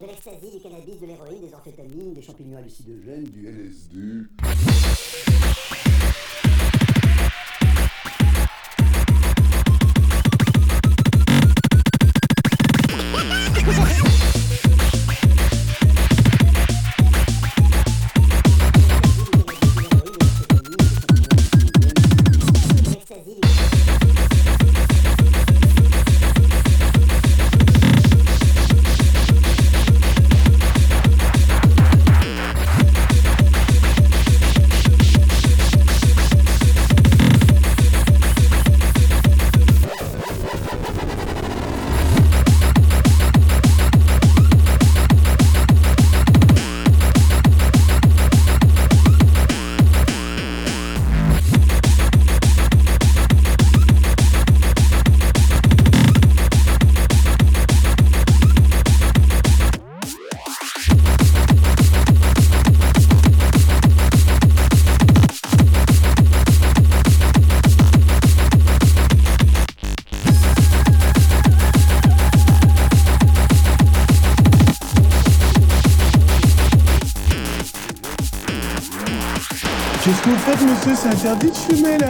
De l'ecstasy, du cannabis, de l'héroïne, des amphétamines, des champignons hallucinogènes, du LSD. C'est interdit de fumer, là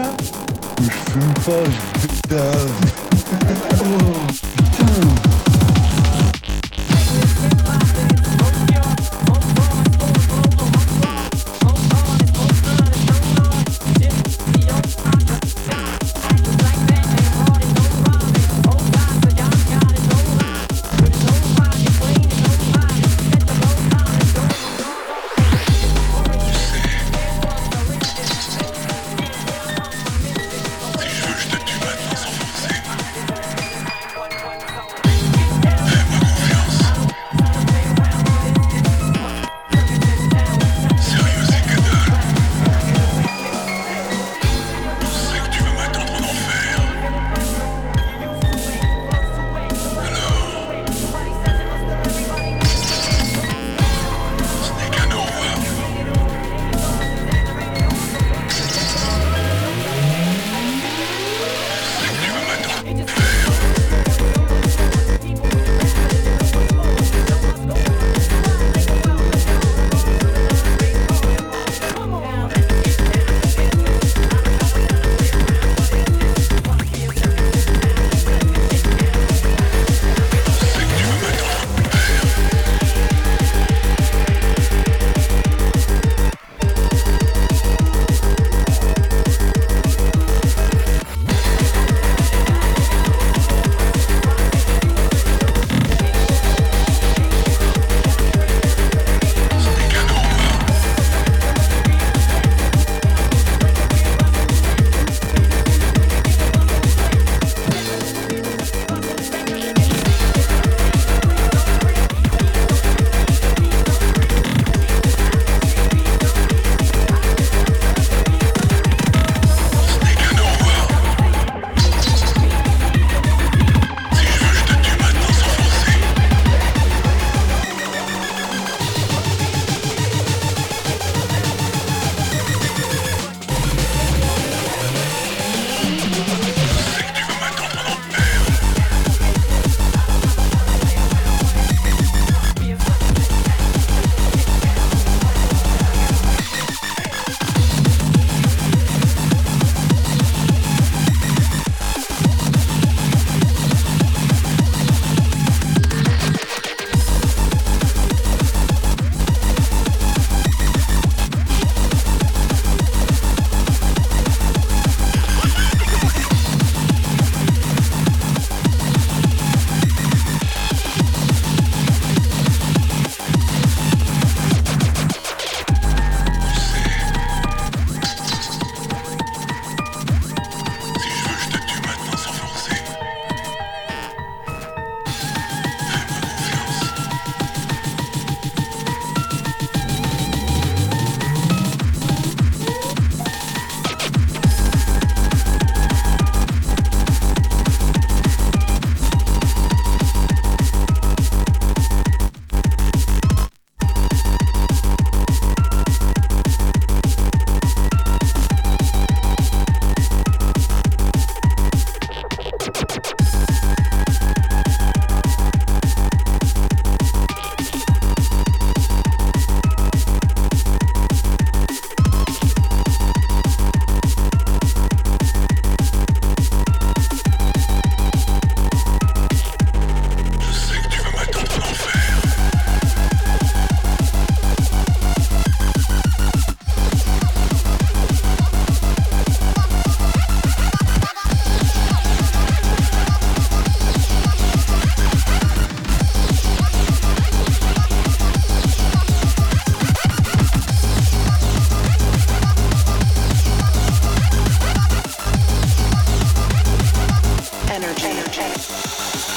energy. energy.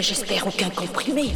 J'espère aucun comprimé.